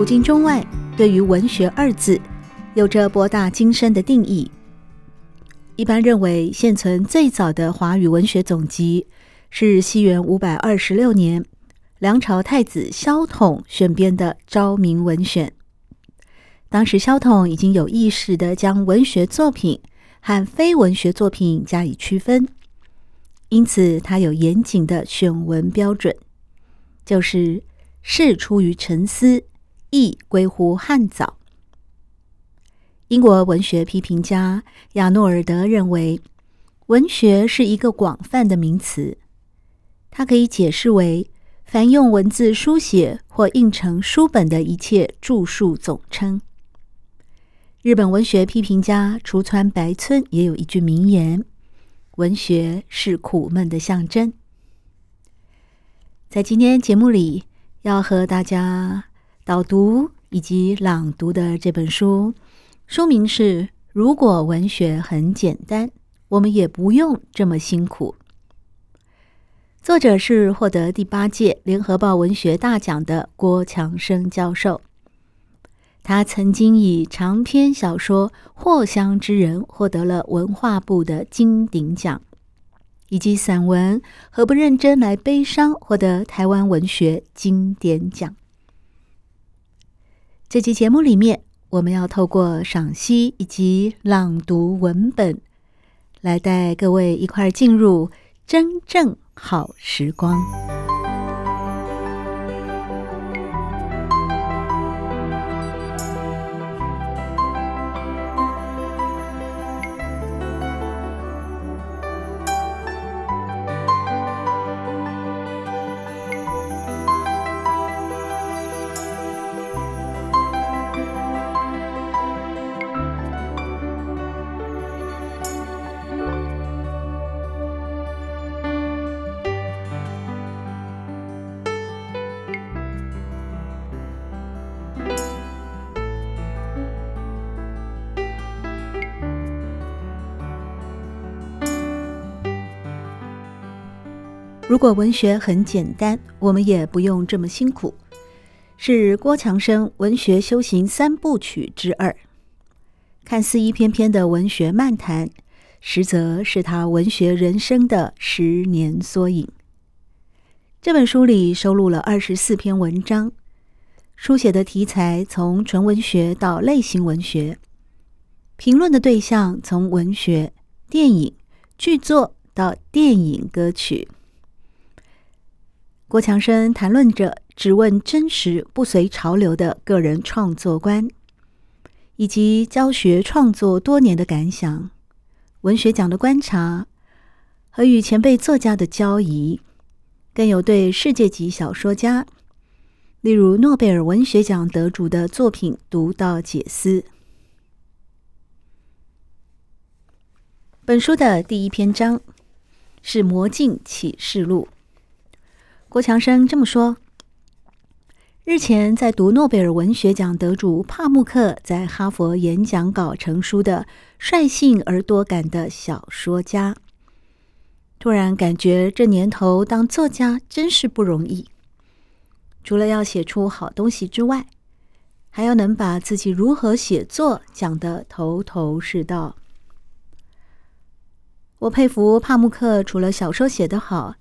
古今中外，对于文学二字，有着博大精深的定义。一般认为，现存最早的华语文学总集是西元五百二十六年。梁朝太子萧统选编的《昭明文选》，当时萧统已经有意识地将文学作品和非文学作品加以区分，因此他有严谨的选文标准，就是事出于沉思，意归乎汉藻。英国文学批评家亚诺尔德认为，文学是一个广泛的名词，它可以解释为。凡用文字书写或印成书本的一切著述总称。日本文学批评家出川白村也有一句名言：“文学是苦闷的象征。”在今天节目里，要和大家导读以及朗读的这本书，书名是《如果文学很简单，我们也不用这么辛苦》。作者是获得第八届联合报文学大奖的郭强生教授。他曾经以长篇小说《藿香之人》获得了文化部的金鼎奖，以及散文《何不认真来悲伤》获得台湾文学经典奖。这期节目里面，我们要透过赏析以及朗读文本，来带各位一块儿进入真正好时光。如果文学很简单，我们也不用这么辛苦。是郭强生文学修行三部曲之二，看似一篇篇的文学漫谈，实则是他文学人生的十年缩影。这本书里收录了二十四篇文章，书写的题材从纯文学到类型文学，评论的对象从文学、电影、剧作到电影歌曲。郭强生谈论着只问真实不随潮流的个人创作观，以及教学创作多年的感想、文学奖的观察和与前辈作家的交谊，更有对世界级小说家，例如诺贝尔文学奖得主的作品独到解析。本书的第一篇章是《魔镜启示录》。郭强生这么说：“日前在读诺贝尔文学奖得主帕慕克在哈佛演讲稿成书的《率性而多感的小说家》，突然感觉这年头当作家真是不容易。除了要写出好东西之外，还要能把自己如何写作讲得头头是道。我佩服帕慕克，除了小说写得好。”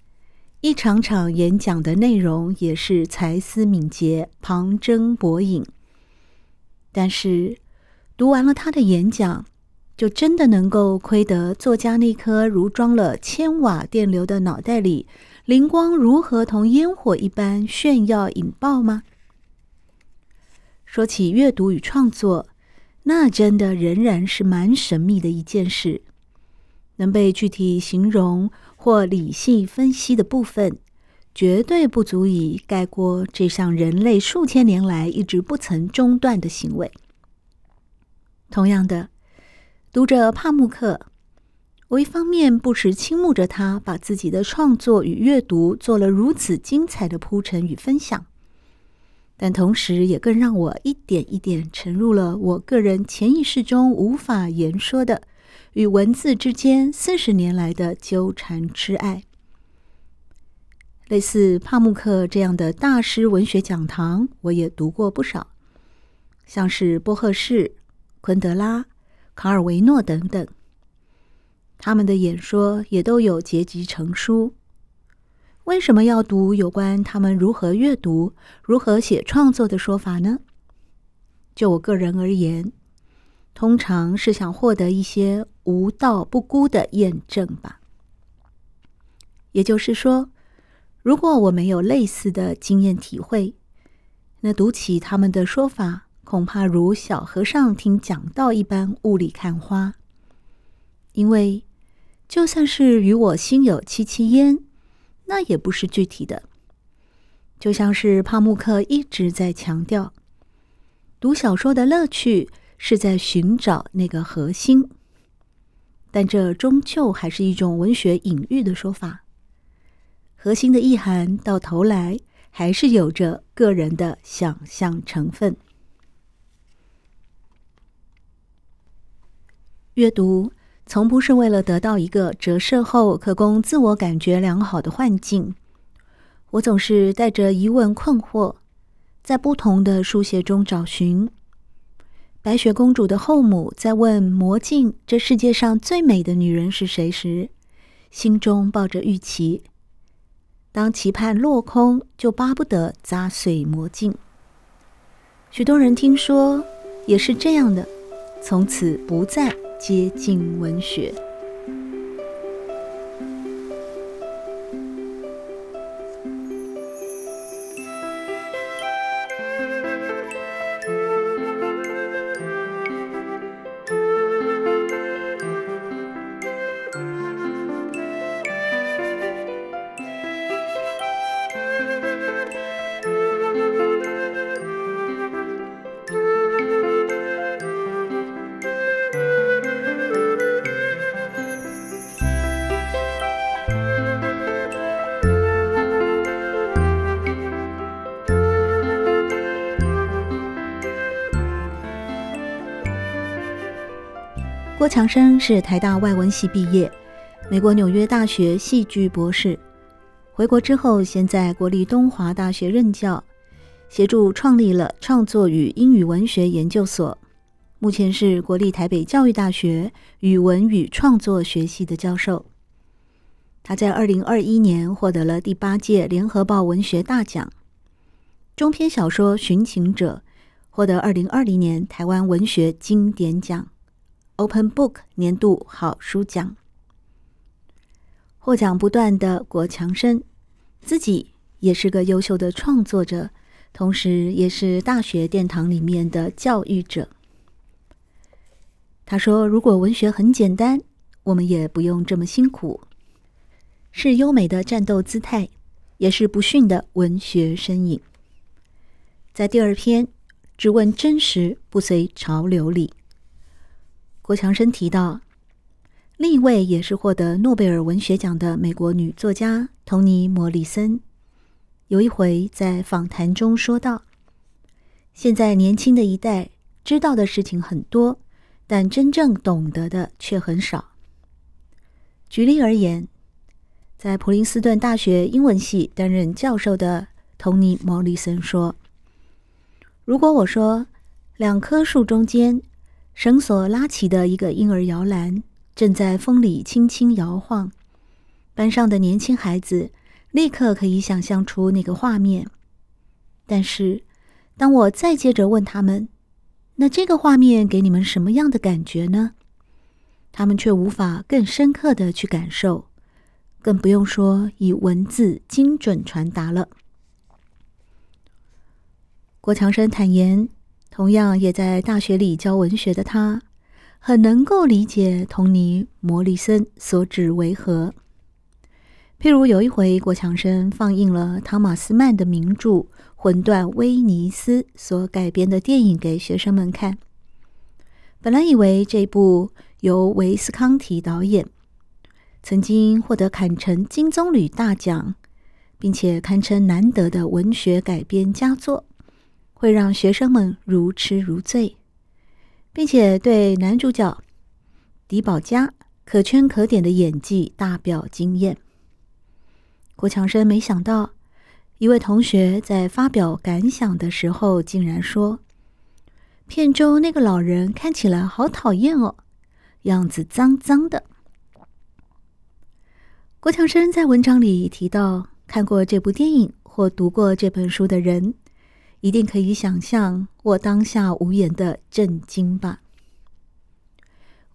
一场场演讲的内容也是才思敏捷、旁征博引。但是读完了他的演讲，就真的能够窥得作家那颗如装了千瓦电流的脑袋里，灵光如何同烟火一般炫耀引爆吗？说起阅读与创作，那真的仍然是蛮神秘的一件事，能被具体形容或理性分析的部分，绝对不足以盖过这项人类数千年来一直不曾中断的行为。同样的，读者帕慕克，我一方面不时倾慕着他把自己的创作与阅读做了如此精彩的铺陈与分享，但同时也更让我一点一点沉入了我个人潜意识中无法言说的与文字之间四十年来的纠缠痴爱。类似帕慕克这样的大师文学讲堂，我也读过不少，像是波赫士、昆德拉、卡尔维诺等等。他们的演说也都有结集成书。为什么要读有关他们如何阅读、如何写创作的说法呢？就我个人而言，通常是想获得一些无道不孤的验证吧。也就是说，如果我没有类似的经验体会，那读起他们的说法，恐怕如小和尚听讲道一般雾里看花。因为就算是与我心有戚戚焉，那也不是具体的。就像是帕慕克一直在强调，读小说的乐趣是在寻找那个核心，但这终究还是一种文学隐喻的说法。核心的意涵，到头来还是有着个人的想象成分。阅读从不是为了得到一个折射后可供自我感觉良好的幻境。我总是带着疑问困惑，在不同的书写中找寻。白雪公主的后母在问魔镜：“这世界上最美的女人是谁？”时，心中抱着预期。当期盼落空，就巴不得砸碎魔镜。许多人听说也是这样的，从此不再接近文学。强生是台大外文系毕业，美国纽约大学戏剧博士。回国之后，先在国立东华大学任教，协助创立了创作与英语文学研究所。目前是国立台北教育大学语文与创作学系的教授。他在二零二一年获得了第八届联合报文学大奖，中篇小说《寻情者》获得二零二零年台湾文学经典奖。Open Book 年度好书奖，获奖不断的国强生，自己也是个优秀的创作者，同时也是大学殿堂里面的教育者。他说：“如果文学很简单，我们也不用这么辛苦，是优美的战斗姿态，也是不逊的文学身影。”在第二篇，只问真实，不随潮流里。郭强生提到，另一位也是获得诺贝尔文学奖的美国女作家彤妮·莫里森，有一回在访谈中说道：“现在年轻的一代知道的事情很多，但真正懂得的却很少。”举例而言，在普林斯顿大学英文系担任教授的彤妮·莫里森说：“如果我说两棵树中间，”绳索拉起的一个婴儿摇篮正在风里轻轻摇晃，班上的年轻孩子立刻可以想象出那个画面。但是，当我再接着问他们：“那这个画面给你们什么样的感觉呢？”他们却无法更深刻的去感受，更不用说以文字精准传达了。郭强生坦言。同样也在大学里教文学的他，很能够理解彤妮·莫里森所指为何。譬如有一回，郭强生放映了汤马斯曼的名著《魂断威尼斯》所改编的电影给学生们看。本来以为这部由维斯康提导演，曾经获得坎城金棕榈大奖，并且堪称难得的文学改编佳作，会让学生们如痴如醉，并且对男主角狄宝嘉可圈可点的演技大表惊艳。郭强生没想到，一位同学在发表感想的时候，竟然说：“片中那个老人看起来好讨厌哦，样子脏脏的。”郭强生在文章里提到，看过这部电影或读过这本书的人，一定可以想象我当下无言的震惊吧。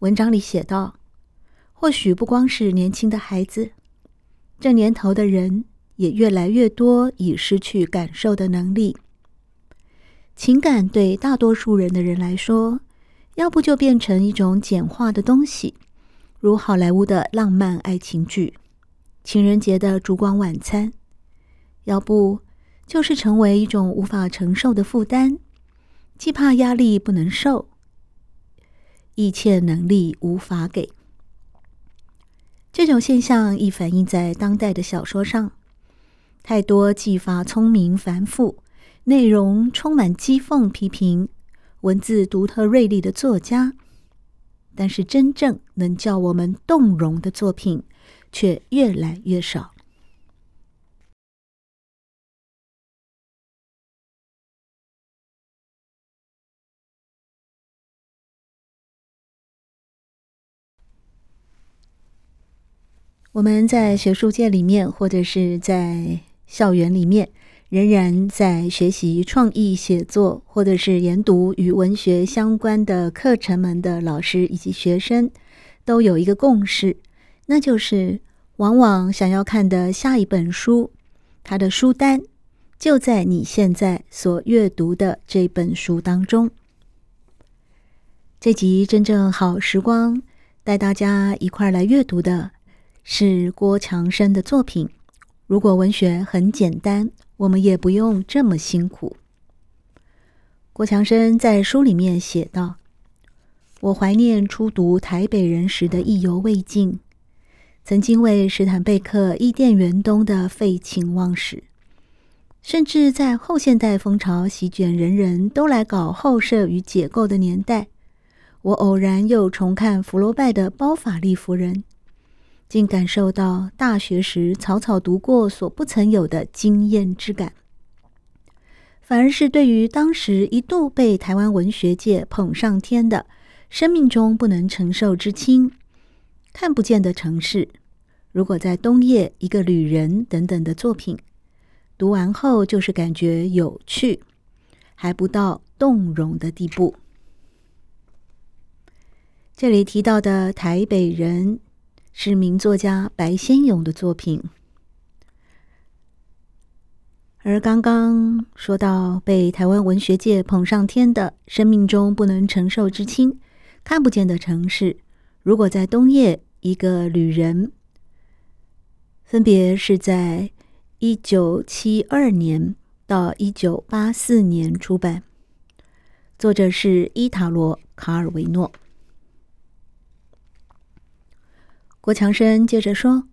文章里写道：“或许不光是年轻的孩子。”这年头的人也越来越多已失去感受的能力，情感对大多数人的人来说，要不就变成一种简化的东西，如好莱坞的浪漫爱情剧、情人节的烛光晚餐；要不就是成为一种无法承受的负担，既怕压力不能受，一切能力无法给。这种现象亦反映在当代的小说上，太多技法聪明繁复、内容充满讥讽批评、文字独特锐利的作家，但是真正能叫我们动容的作品却越来越少。我们在学术界里面，或者是在校园里面，仍然在学习创意写作，或者是研读与文学相关的课程们的老师以及学生，都有一个共识，那就是往往想要看的下一本书，它的书单就在你现在所阅读的这本书当中。这集真正好时光，带大家一块来阅读的。是郭强生的作品。如果文学很简单，我们也不用这么辛苦。郭强生在书里面写道：“我怀念初读台北人时的意犹未尽，曾经为史坦贝克《伊甸园东》的废寝忘食，甚至在后现代风潮席卷人人都来搞后设与解构的年代，我偶然又重看福楼拜的《包法利夫人》。”竟感受到大学时草草读过所不曾有的惊艳之感，反而是对于当时一度被台湾文学界捧上天的《生命中不能承受之轻》、《看不见的城市》、如果在冬夜一个旅人等等的作品，读完后就是感觉有趣，还不到动容的地步。这里提到的台北人。是名作家白先勇的作品，而刚刚说到被台湾文学界捧上天的《生命中不能承受之轻》，看不见的城市，如果在冬夜，一个旅人，分别是在一九七二年到一九八四年出版，作者是伊塔罗·卡尔维诺。郭强生接着说：“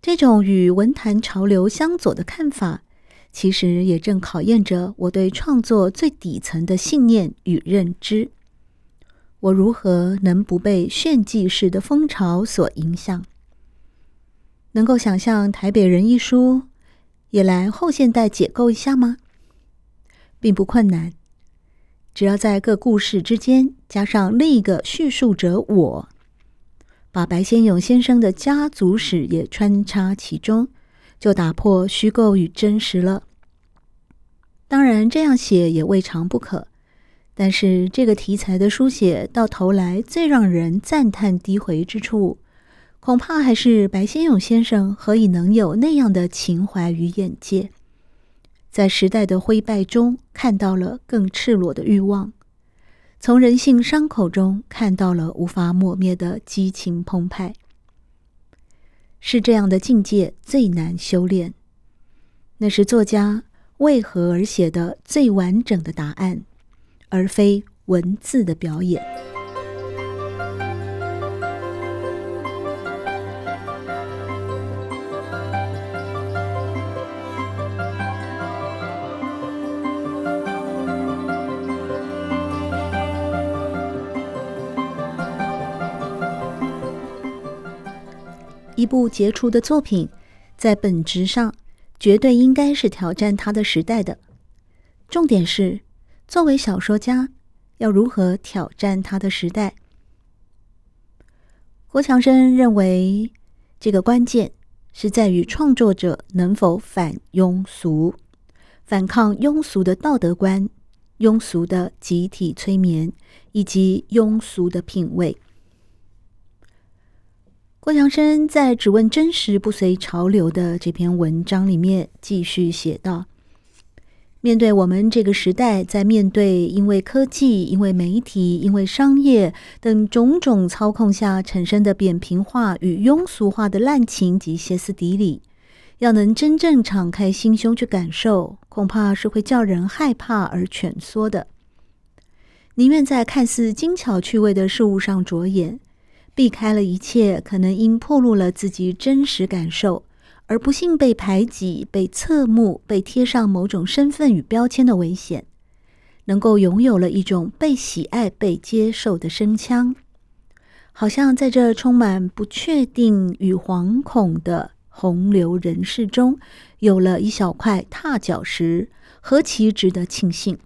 这种与文坛潮流相左的看法，其实也正考验着我对创作最底层的信念与认知。我如何能不被炫技式的风潮所影响？能够想象《台北人》一书也来后现代解构一下吗？并不困难，只要在各故事之间加上另一个叙述者我。”把白先勇先生的家族史也穿插其中，就打破虚构与真实了。当然，这样写也未尝不可。但是，这个题材的书写到头来，最让人赞叹低回之处，恐怕还是白先勇先生何以能有那样的情怀与眼界，在时代的灰败中看到了更赤裸的欲望。从人性伤口中看到了无法抹灭的激情澎湃。是这样的境界最难修炼。那是作家为何而写的最完整的答案，而非文字的表演。一部杰出的作品，在本质上绝对应该是挑战它的时代的。重点是，作为小说家，要如何挑战他的时代？郭强生认为，这个关键是在于创作者能否反庸俗，反抗庸俗的道德观、庸俗的集体催眠以及庸俗的品味。郭强生在《只问真实不随潮流》的这篇文章里面继续写道：“面对我们这个时代，在面对因为科技、因为媒体、因为商业等种种操控下产生的扁平化与庸俗化的滥情及歇斯底里，要能真正敞开心胸去感受，恐怕是会叫人害怕而蜷缩的。宁愿在看似精巧趣味的事物上着眼。”避开了一切可能因暴露了自己真实感受而不幸被排挤、被侧目、被贴上某种身份与标签的危险，能够拥有了一种被喜爱、被接受的声腔，好像在这充满不确定与惶恐的洪流人世中，有了一小块踏脚石，何其值得庆幸！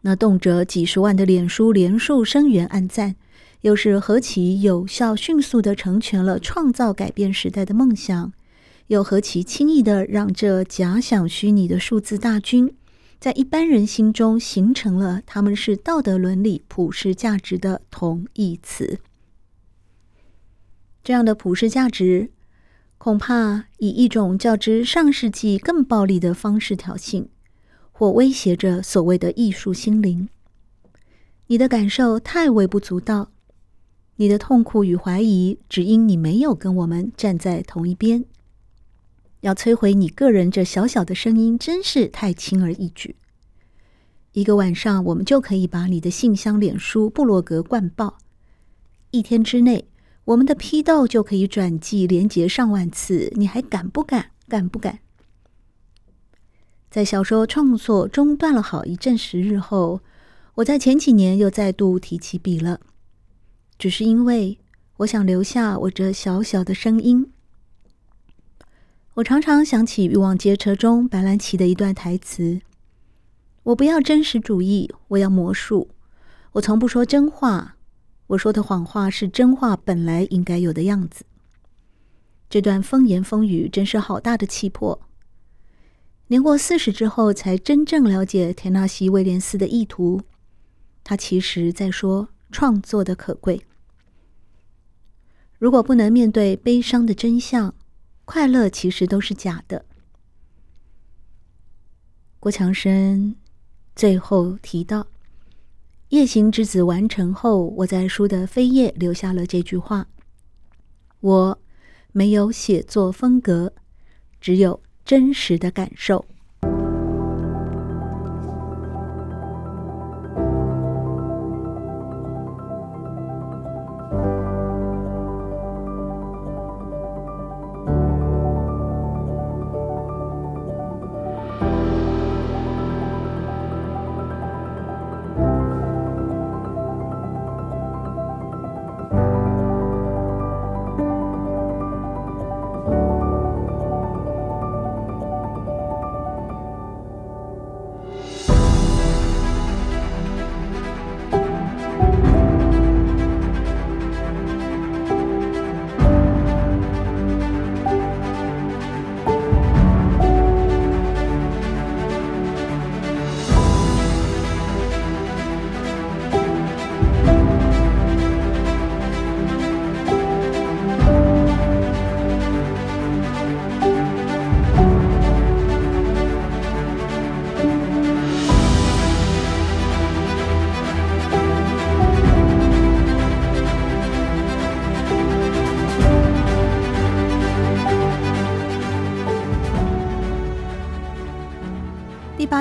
那动辄几十万的脸书连数声援暗赞。又是何其有效、迅速地成全了创造改变时代的梦想，又何其轻易的让这假想虚拟的数字大军，在一般人心中形成了他们是道德伦理、普世价值的同义词。这样的普世价值，恐怕以一种较之上世纪更暴力的方式挑衅，或威胁着所谓的艺术心灵。你的感受太微不足道。你的痛苦与怀疑，只因你没有跟我们站在同一边。要摧毁你个人这小小的声音，真是太轻而易举。一个晚上，我们就可以把你的信箱、脸书、部落格灌爆；一天之内，我们的批斗就可以转寄连结上万次。你还敢不敢？敢不敢？在小说创作中断了好一阵时日后，我在前几年又再度提起笔了。只是因为我想留下我这小小的声音。我常常想起《欲望街车》中白兰奇的一段台词：“我不要真实主义，我要魔术。我从不说真话，我说的谎话是真话本来应该有的样子。”这段风言风语真是好大的气魄。年过四十之后，才真正了解田纳西·威廉斯的意图。他其实在说。创作的可贵。如果不能面对悲伤的真相，快乐其实都是假的。郭强生最后提到，《夜行之子》完成后，我在书的扉页留下了这句话：“我没有写作风格，只有真实的感受。”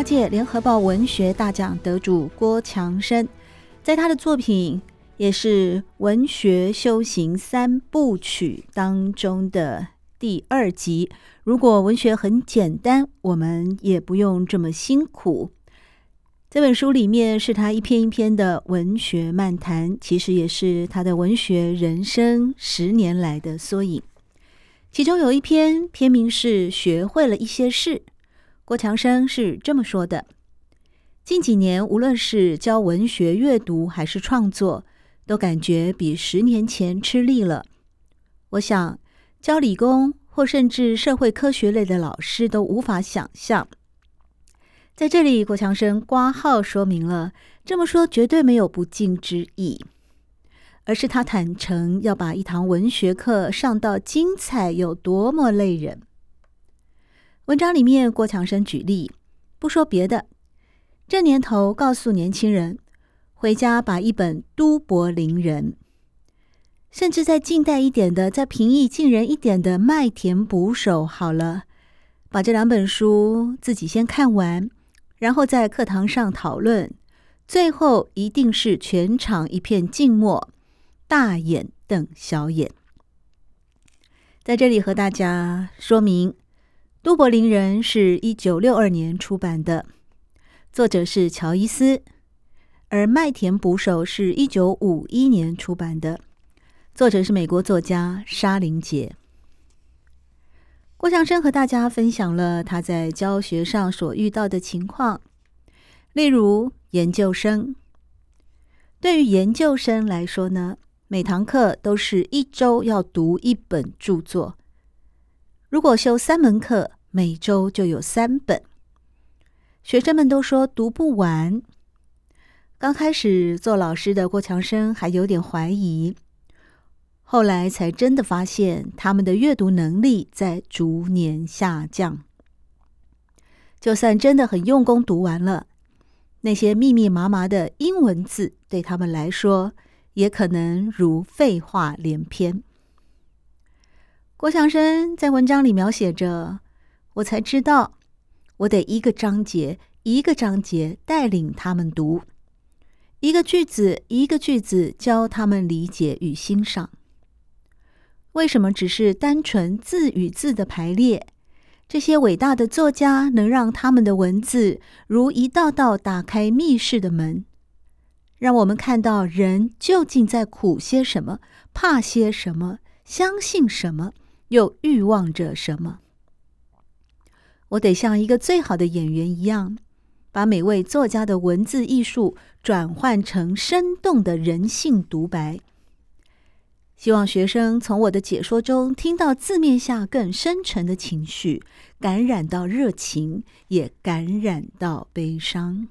八届联合报文学大奖得主郭强生，在他的作品也是文学修行三部曲当中的第二集。如果文学很简单，我们也不用这么辛苦。这本书里面是他一篇一篇的文学漫谈，其实也是他的文学人生十年来的缩影。其中有一篇篇名是“学会了一些事”，郭强生是这么说的：“近几年，无论是教文学阅读还是创作，都感觉比十年前吃力了。我想，教理工或甚至社会科学类的老师都无法想象。”在这里，郭强生挂号说明了，这么说绝对没有不敬之意。而是他坦诚要把一堂文学课上到精彩有多么累人。文章里面，郭强生举例，不说别的，这年头告诉年轻人，回家把一本《都柏林人》，甚至再近代一点的、再平易近人一点的《麦田捕手》，好了，把这两本书自己先看完，然后在课堂上讨论，最后一定是全场一片静默。大眼瞪小眼，在这里和大家说明，《都柏林人》是一九六二年出版的，作者是乔伊斯；而《麦田捕手》是一九五一年出版的，作者是美国作家沙林杰。郭向生和大家分享了他在教学上所遇到的情况，例如研究生。对于研究生来说呢，每堂课都是一周要读一本著作，如果修三门课，每周就有三本。学生们都说读不完。刚开始做老师的郭强生还有点怀疑，后来才真的发现他们的阅读能力在逐年下降。就算真的很用功读完了，那些密密麻麻的英文字对他们来说，也可能如废话连篇。郭强生在文章里描写着，我才知道，我得一个章节一个章节带领他们读，一个句子一个句子教他们理解与欣赏。为什么只是单纯字与字的排列，这些伟大的作家能让他们的文字如一道道打开密室的门？让我们看到人究竟在苦些什么，怕些什么，相信什么，又欲望着什么。我得像一个最好的演员一样，把每位作家的文字艺术转换成生动的人性独白。希望学生从我的解说中听到字面下更深沉的情绪，感染到热情，也感染到悲伤。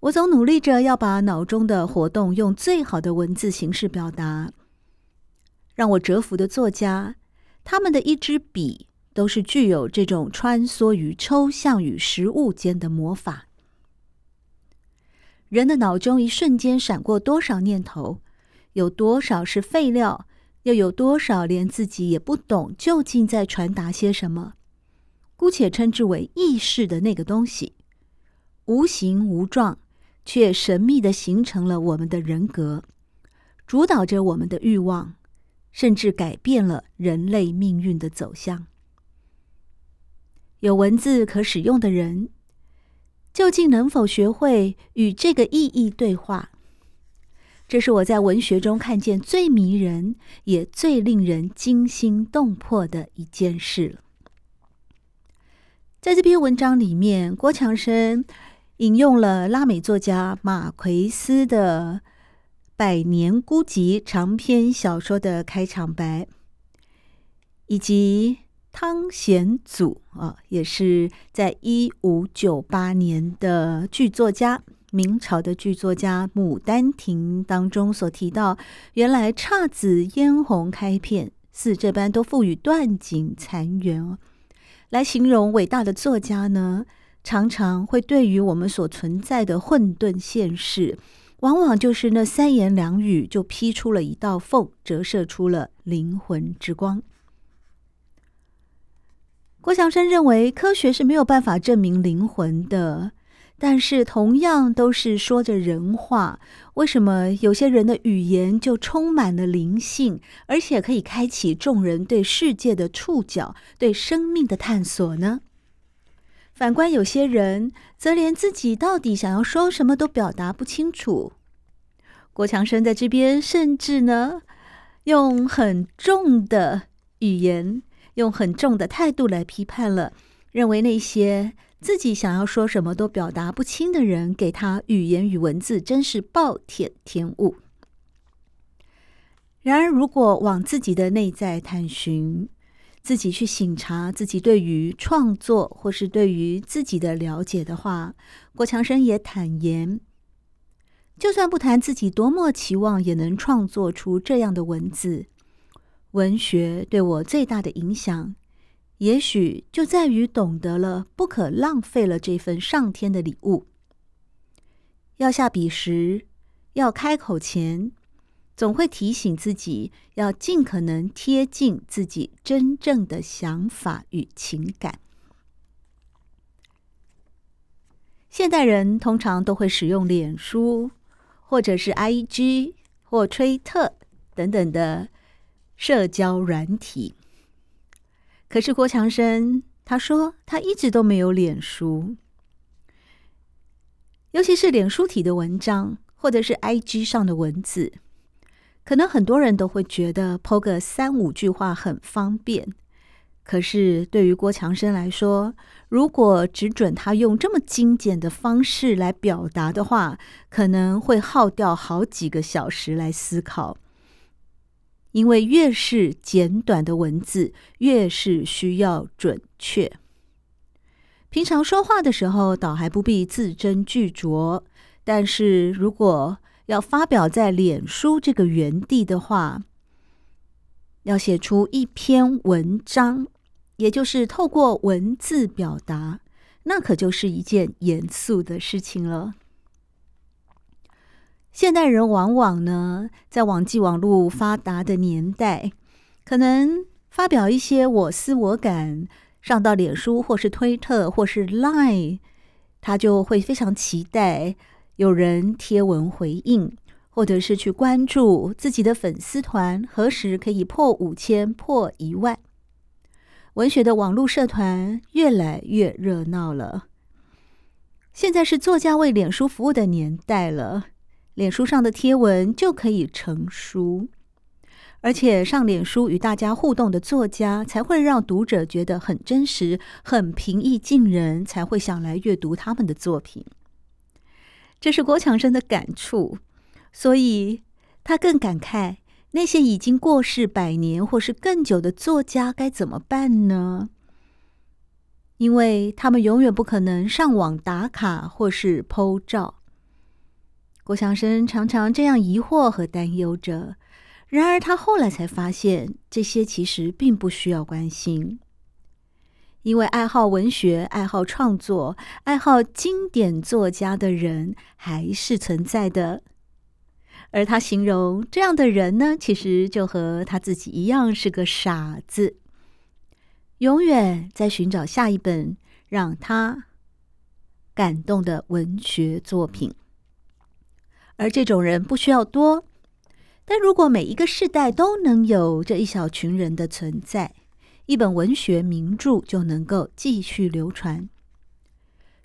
我总努力着要把脑中的活动用最好的文字形式表达。让我折服的作家，他们的一支笔都是具有这种穿梭于抽象与实物间的魔法。人的脑中一瞬间闪过多少念头，有多少是废料，又有多少连自己也不懂究竟在传达些什么？姑且称之为意识的那个东西，无形无状。却神秘地形成了我们的人格，主导着我们的欲望，甚至改变了人类命运的走向。有文字可使用的人，究竟能否学会与这个意义对话？这是我在文学中看见最迷人，也最令人惊心动魄的一件事了。在这篇文章里面，郭强生。引用了拉美作家马奎斯的《百年孤寂》长篇小说的开场白，以及汤显祖啊，也是在一五九八年的剧作家，明朝的剧作家《牡丹亭》当中所提到，原来姹紫嫣红开遍，似这般都赋予断井残垣，来形容伟大的作家呢。常常会对于我们所存在的混沌现实，往往就是那三言两语就劈出了一道缝，折射出了灵魂之光。郭祥生认为科学是没有办法证明灵魂的。但是同样都是说着人话，为什么有些人的语言就充满了灵性，而且可以开启众人对世界的触角、对生命的探索呢？反观有些人，则连自己到底想要说什么都表达不清楚。郭强生在这边甚至呢，用很重的语言，用很重的态度来批判了，认为那些。自己想要说什么都表达不清的人，给他语言与文字，真是暴殄天物。然而，如果往自己的内在探寻，自己去醒察自己对于创作或是对于自己的了解的话，郭强生也坦言，就算不谈自己多么期望也能创作出这样的文字，文学对我最大的影响。也许就在于懂得了不可浪费了这份上天的礼物。要下笔时，要开口前，总会提醒自己要尽可能贴近自己真正的想法与情感。现代人通常都会使用脸书，或者是 IG 或推特等等的社交软体。可是郭强生他说他一直都没有脸书，尤其是脸书体的文章或者是 IG 上的文字，可能很多人都会觉得 PO 个三五句话很方便。可是对于郭强生来说，如果只准他用这么精简的方式来表达的话，可能会耗掉好几个小时来思考。因为越是简短的文字，越是需要准确。平常说话的时候，倒还不必字斟句酌；但是如果要发表在脸书这个园地的话，要写出一篇文章，也就是透过文字表达，那可就是一件严肃的事情了。现代人往往呢，在网际网络发达的年代，可能发表一些我思我感，上到脸书或是推特或是 Line，他就会非常期待有人贴文回应，或者是去关注自己的粉丝团何时可以破五千、破一万。文学的网络社团越来越热闹了。现在是作家为脸书服务的年代了。脸书上的贴文就可以成书，而且上脸书与大家互动的作家，才会让读者觉得很真实、很平易近人，才会想来阅读他们的作品。这是郭强生的感触，所以他更感慨那些已经过世百年或是更久的作家该怎么办呢？因为他们永远不可能上网打卡或是 po 照。郭强生常常这样疑惑和担忧着，然而他后来才发现，这些其实并不需要关心，因为爱好文学、爱好创作、爱好经典作家的人还是存在的。而他形容这样的人呢，其实就和他自己一样，是个傻子，永远在寻找下一本让他感动的文学作品。而这种人不需要多，但如果每一个世代都能有这一小群人的存在，一本文学名著就能够继续流传。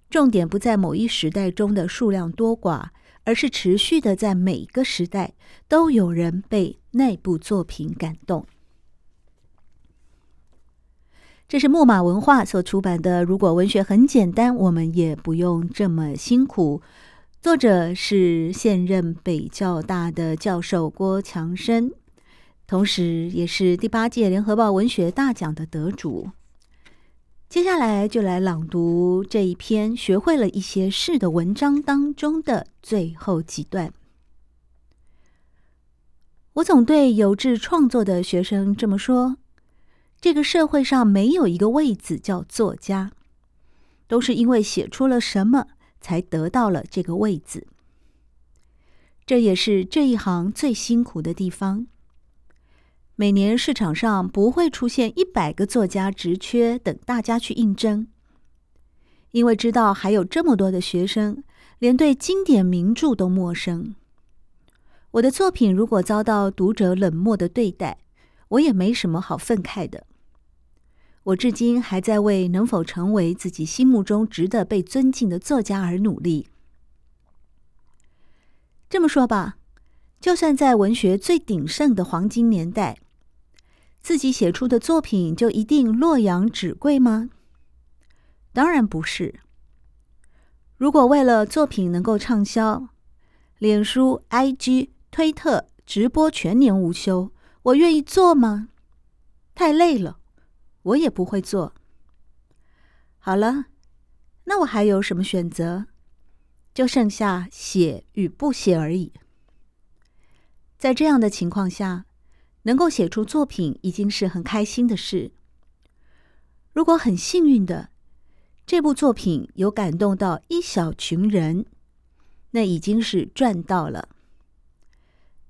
重点不在某一时代中的数量多寡，而是持续的在每个时代都有人被那部作品感动。这是木马文化所出版的《如果文学很简单，我们也不用这么辛苦》。作者是现任北教大的教授郭强生，同时也是第八届联合报文学大奖的得主。接下来就来朗读这一篇学会了一些事的文章当中的最后几段。我总对有志创作的学生这么说：这个社会上没有一个位子叫作家，都是因为写出了什么。才得到了这个位子，这也是这一行最辛苦的地方。每年市场上不会出现一百个作家职缺等大家去应征，因为知道还有这么多的学生连对经典名著都陌生。我的作品如果遭到读者冷漠的对待，我也没什么好愤慨的。我至今还在为能否成为自己心目中值得被尊敬的作家而努力。这么说吧，就算在文学最鼎盛的黄金年代，自己写出的作品就一定洛阳纸贵吗？当然不是。如果为了作品能够畅销，脸书、IG、推特直播全年无休，我愿意做吗？太累了，我也不会做。好了，那我还有什么选择？就剩下写与不写而已。在这样的情况下，能够写出作品已经是很开心的事。如果很幸运的，这部作品有感动到一小群人，那已经是赚到了。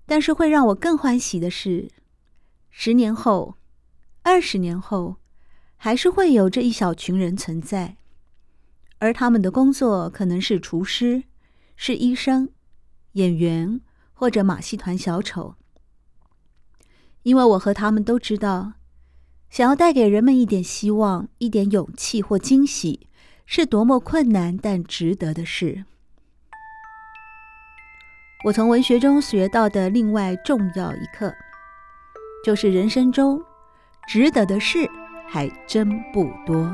但是会让我更欢喜的是，十年后、二十年后，还是会有这一小群人存在，而他们的工作可能是厨师、是医生、演员或者马戏团小丑。因为我和他们都知道，想要带给人们一点希望、一点勇气或惊喜，是多么困难但值得的事。我从文学中学到的另外重要一课，就是人生中值得的事还真不多。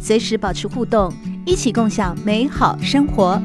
随时保持互动，一起共享美好生活。